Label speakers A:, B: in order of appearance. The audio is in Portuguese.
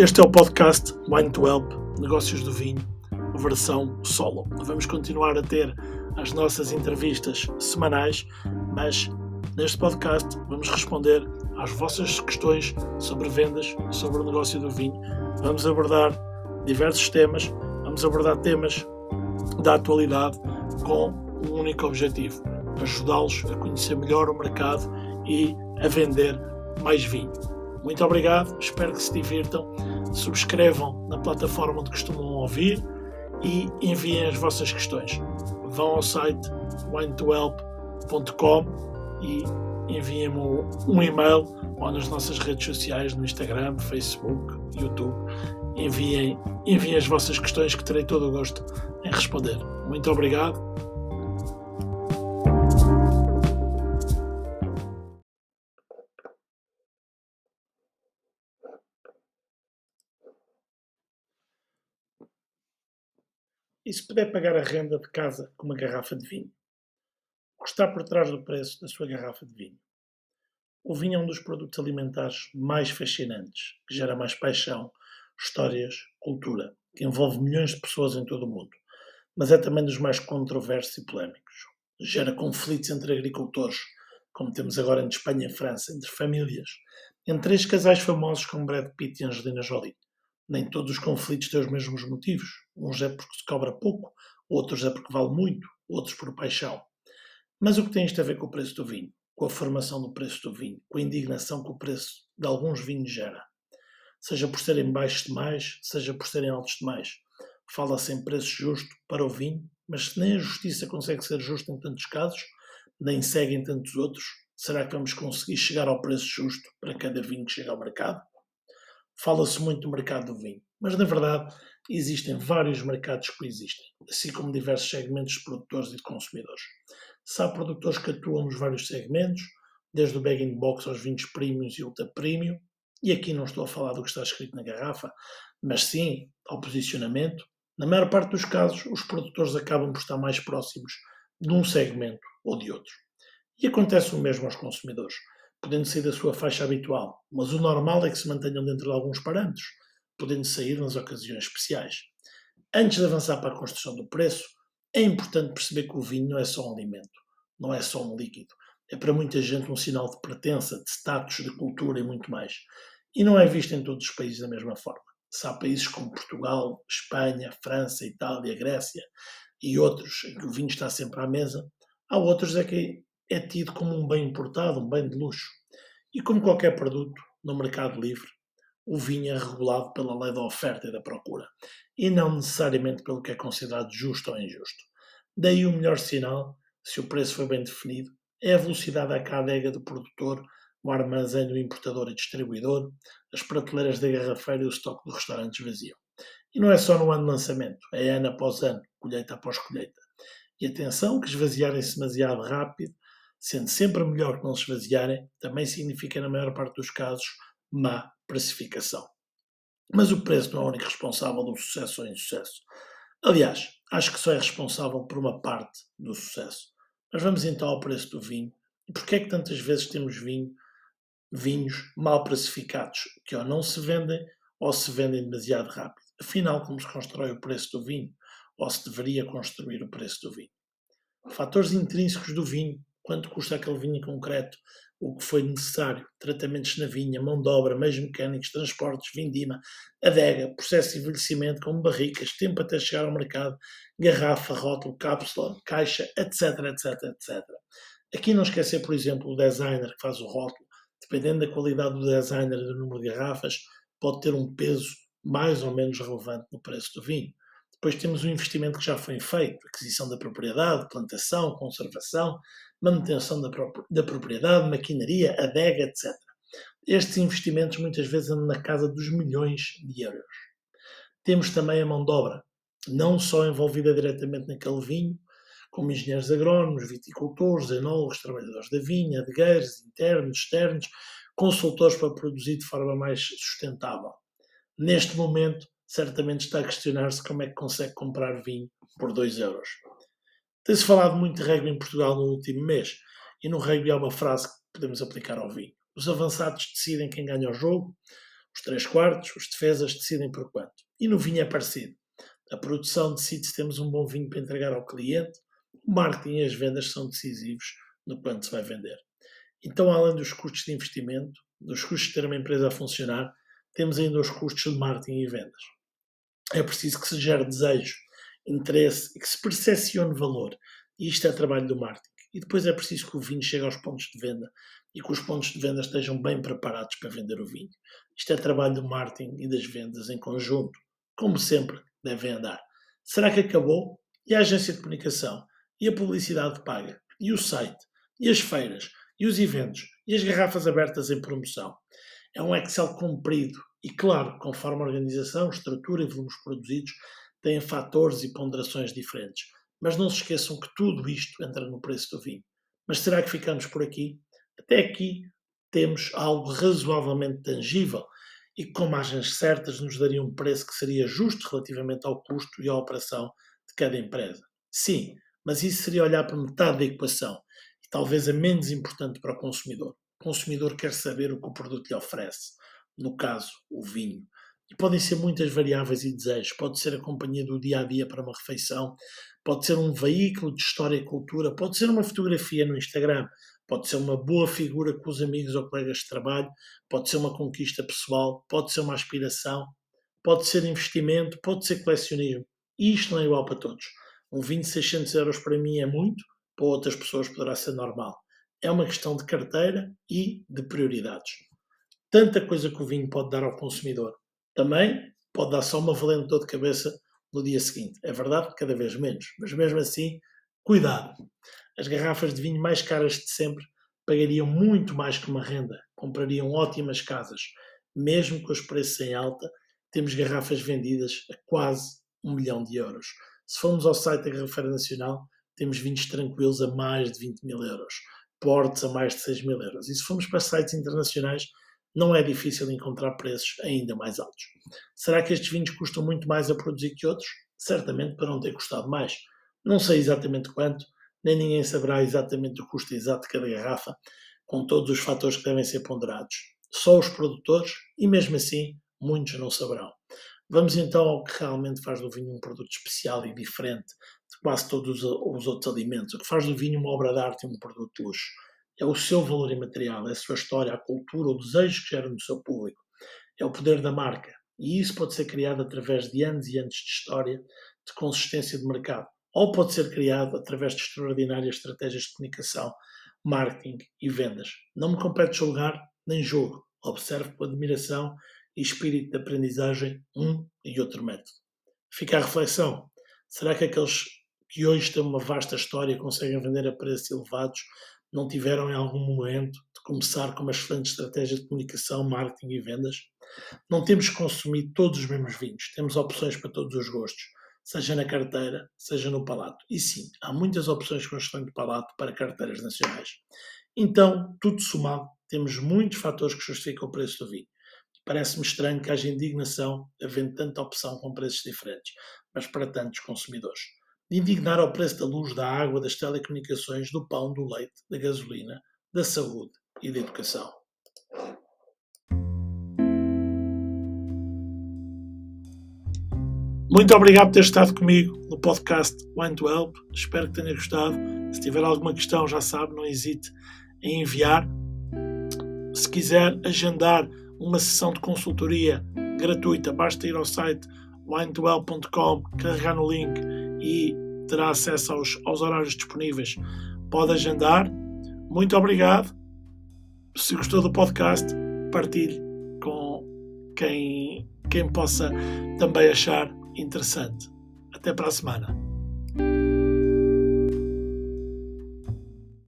A: Este é o podcast Wine to Help Negócios do Vinho, versão solo. Vamos continuar a ter as nossas entrevistas semanais, mas neste podcast vamos responder às vossas questões sobre vendas, sobre o negócio do vinho. Vamos abordar diversos temas, vamos abordar temas da atualidade com um único objetivo: ajudá-los a conhecer melhor o mercado e a vender mais vinho. Muito obrigado, espero que se divirtam. Subscrevam na plataforma onde costumam ouvir e enviem as vossas questões. Vão ao site wine2help.com e enviem-me um e-mail ou nas nossas redes sociais, no Instagram, Facebook, YouTube. Enviem, enviem as vossas questões que terei todo o gosto em responder. Muito obrigado E se puder pagar a renda de casa com uma garrafa de vinho? O que está por trás do preço da sua garrafa de vinho? O vinho é um dos produtos alimentares mais fascinantes, que gera mais paixão, histórias, cultura, que envolve milhões de pessoas em todo o mundo, mas é também dos mais controversos e polémicos. Gera conflitos entre agricultores, como temos agora entre Espanha e França, entre famílias, entre três casais famosos como Brad Pitt e Angelina Jolie nem todos os conflitos têm os mesmos motivos. Uns é porque se cobra pouco, outros é porque vale muito, outros por paixão. Mas o que tem isto a ver com o preço do vinho? Com a formação do preço do vinho? Com a indignação que o preço de alguns vinhos gera? Seja por serem baixos demais, seja por serem altos demais. Fala-se em preço justo para o vinho, mas se nem a justiça consegue ser justa em tantos casos, nem segue em tantos outros, será que vamos conseguir chegar ao preço justo para cada vinho que chega ao mercado? Fala-se muito do mercado do vinho, mas na verdade existem vários mercados que coexistem, assim como diversos segmentos de produtores e de consumidores. Se há produtores que atuam nos vários segmentos, desde o bag in box aos vinhos premiums e ultra premium, e aqui não estou a falar do que está escrito na garrafa, mas sim ao posicionamento. Na maior parte dos casos, os produtores acabam por estar mais próximos de um segmento ou de outro. E acontece o mesmo aos consumidores podendo sair da sua faixa habitual, mas o normal é que se mantenham dentro de alguns parâmetros, podendo sair nas ocasiões especiais. Antes de avançar para a construção do preço, é importante perceber que o vinho não é só um alimento, não é só um líquido. É para muita gente um sinal de pertença, de status, de cultura e muito mais. E não é visto em todos os países da mesma forma. Se há países como Portugal, Espanha, França, Itália, Grécia e outros em que o vinho está sempre à mesa, há outros é que é tido como um bem importado, um bem de luxo. E como qualquer produto no mercado livre, o vinho é regulado pela lei da oferta e da procura, e não necessariamente pelo que é considerado justo ou injusto. Daí o melhor sinal, se o preço foi bem definido, é a velocidade à cadega do produtor, o armazém do importador e distribuidor, as prateleiras da garrafeira e o estoque do restaurante esvaziam. E não é só no ano de lançamento, é ano após ano, colheita após colheita. E atenção que esvaziarem-se demasiado rápido sendo sempre melhor que não se esvaziarem, também significa, na maior parte dos casos, má precificação. Mas o preço não é o único responsável do sucesso ou insucesso. Aliás, acho que só é responsável por uma parte do sucesso. Mas vamos então ao preço do vinho. E porquê é que tantas vezes temos vinho, vinhos mal precificados, que ou não se vendem ou se vendem demasiado rápido? Afinal, como se constrói o preço do vinho? Ou se deveria construir o preço do vinho? Fatores intrínsecos do vinho quanto custa aquele vinho em concreto, o que foi necessário, tratamentos na vinha, mão de obra, meios mecânicos, transportes, vindima, adega, processo de envelhecimento como barricas, tempo até chegar ao mercado, garrafa, rótulo, cápsula, caixa, etc, etc, etc. Aqui não esquecer, por exemplo, o designer que faz o rótulo, dependendo da qualidade do designer e do número de garrafas, pode ter um peso mais ou menos relevante no preço do vinho. Depois temos o investimento que já foi feito, aquisição da propriedade, plantação, conservação, manutenção da, da propriedade, maquinaria, adega, etc. Estes investimentos muitas vezes andam na casa dos milhões de euros. Temos também a mão de obra, não só envolvida diretamente naquele vinho, como engenheiros agrónomos, viticultores, enólogos, trabalhadores da vinha, adegueiros, internos, externos, consultores para produzir de forma mais sustentável. Neste momento, certamente está a questionar-se como é que consegue comprar vinho por 2 euros. Tem-se falado muito de rugby em Portugal no último mês, e no rugby há uma frase que podemos aplicar ao vinho. Os avançados decidem quem ganha o jogo, Os três quartos, os defesas decidem por quanto. E no vinho é parecido. A produção decide se temos um bom vinho para entregar ao cliente, o marketing e as vendas são decisivos no quanto se vai vender. Então, além dos custos de investimento, dos custos de ter uma empresa a funcionar, temos ainda os custos de marketing e vendas. É preciso que se gere desejo, interesse e que se percepcione valor. E isto é trabalho do marketing. E depois é preciso que o vinho chegue aos pontos de venda e que os pontos de venda estejam bem preparados para vender o vinho. Isto é trabalho do marketing e das vendas em conjunto, como sempre devem andar. Será que acabou? E a agência de comunicação? E a publicidade paga? E o site? E as feiras? E os eventos? E as garrafas abertas em promoção? É um Excel comprido e, claro, conforme a organização, estrutura e volumes produzidos, têm fatores e ponderações diferentes. Mas não se esqueçam que tudo isto entra no preço do vinho. Mas será que ficamos por aqui? Até aqui temos algo razoavelmente tangível e que, com margens certas, nos daria um preço que seria justo relativamente ao custo e à operação de cada empresa. Sim, mas isso seria olhar para metade da equação e talvez a menos importante para o consumidor. O consumidor quer saber o que o produto lhe oferece, no caso, o vinho. E podem ser muitas variáveis e desejos. Pode ser a companhia do dia a dia para uma refeição, pode ser um veículo de história e cultura, pode ser uma fotografia no Instagram, pode ser uma boa figura com os amigos ou colegas de trabalho, pode ser uma conquista pessoal, pode ser uma aspiração, pode ser investimento, pode ser colecionismo. E isto não é igual para todos. Um vinho de 600 euros para mim é muito, para outras pessoas poderá ser normal. É uma questão de carteira e de prioridades. Tanta coisa que o vinho pode dar ao consumidor. Também pode dar só uma valente dor de cabeça no dia seguinte. É verdade cada vez menos, mas mesmo assim, cuidado. As garrafas de vinho mais caras de sempre pagariam muito mais que uma renda, comprariam ótimas casas. Mesmo com os preços em alta, temos garrafas vendidas a quase um milhão de euros. Se formos ao site da Garrafeira Nacional, temos vinhos tranquilos a mais de 20 mil euros, portes a mais de 6 mil euros. E se formos para sites internacionais, não é difícil encontrar preços ainda mais altos. Será que estes vinhos custam muito mais a produzir que outros? Certamente para não ter custado mais. Não sei exatamente quanto, nem ninguém saberá exatamente o custo exato de cada garrafa, com todos os fatores que devem ser ponderados. Só os produtores, e mesmo assim, muitos não saberão. Vamos então ao que realmente faz do vinho um produto especial e diferente de quase todos os outros alimentos. O que faz do vinho uma obra de arte e um produto de luxo. É o seu valor imaterial, é a sua história, a cultura, o desejo que gera no seu público. É o poder da marca. E isso pode ser criado através de anos e anos de história, de consistência de mercado. Ou pode ser criado através de extraordinárias estratégias de comunicação, marketing e vendas. Não me compete julgar nem julgo. Observo com admiração e espírito de aprendizagem um e outro método. Fica a reflexão: será que aqueles que hoje têm uma vasta história conseguem vender a preços elevados não tiveram em algum momento de começar com uma excelente estratégia de comunicação, marketing e vendas? Não temos que consumir todos os mesmos vinhos, temos opções para todos os gostos, seja na carteira, seja no palato. E sim, há muitas opções com excelente palato para carteiras nacionais. Então, tudo somado, temos muitos fatores que justificam o preço do vinho. Parece-me estranho que haja indignação havendo tanta opção com preços diferentes, mas para tantos consumidores. De indignar ao preço da luz, da água, das telecomunicações, do pão, do leite, da gasolina, da saúde e da educação. Muito obrigado por ter estado comigo no podcast Wine to Help. Espero que tenha gostado. Se tiver alguma questão, já sabe, não hesite em enviar. Se quiser agendar uma sessão de consultoria gratuita. Basta ir ao site winedwell.com, carregar no link e terá acesso aos, aos horários disponíveis. Pode agendar. Muito obrigado. Se gostou do podcast, partilhe com quem, quem possa também achar interessante. Até para a semana.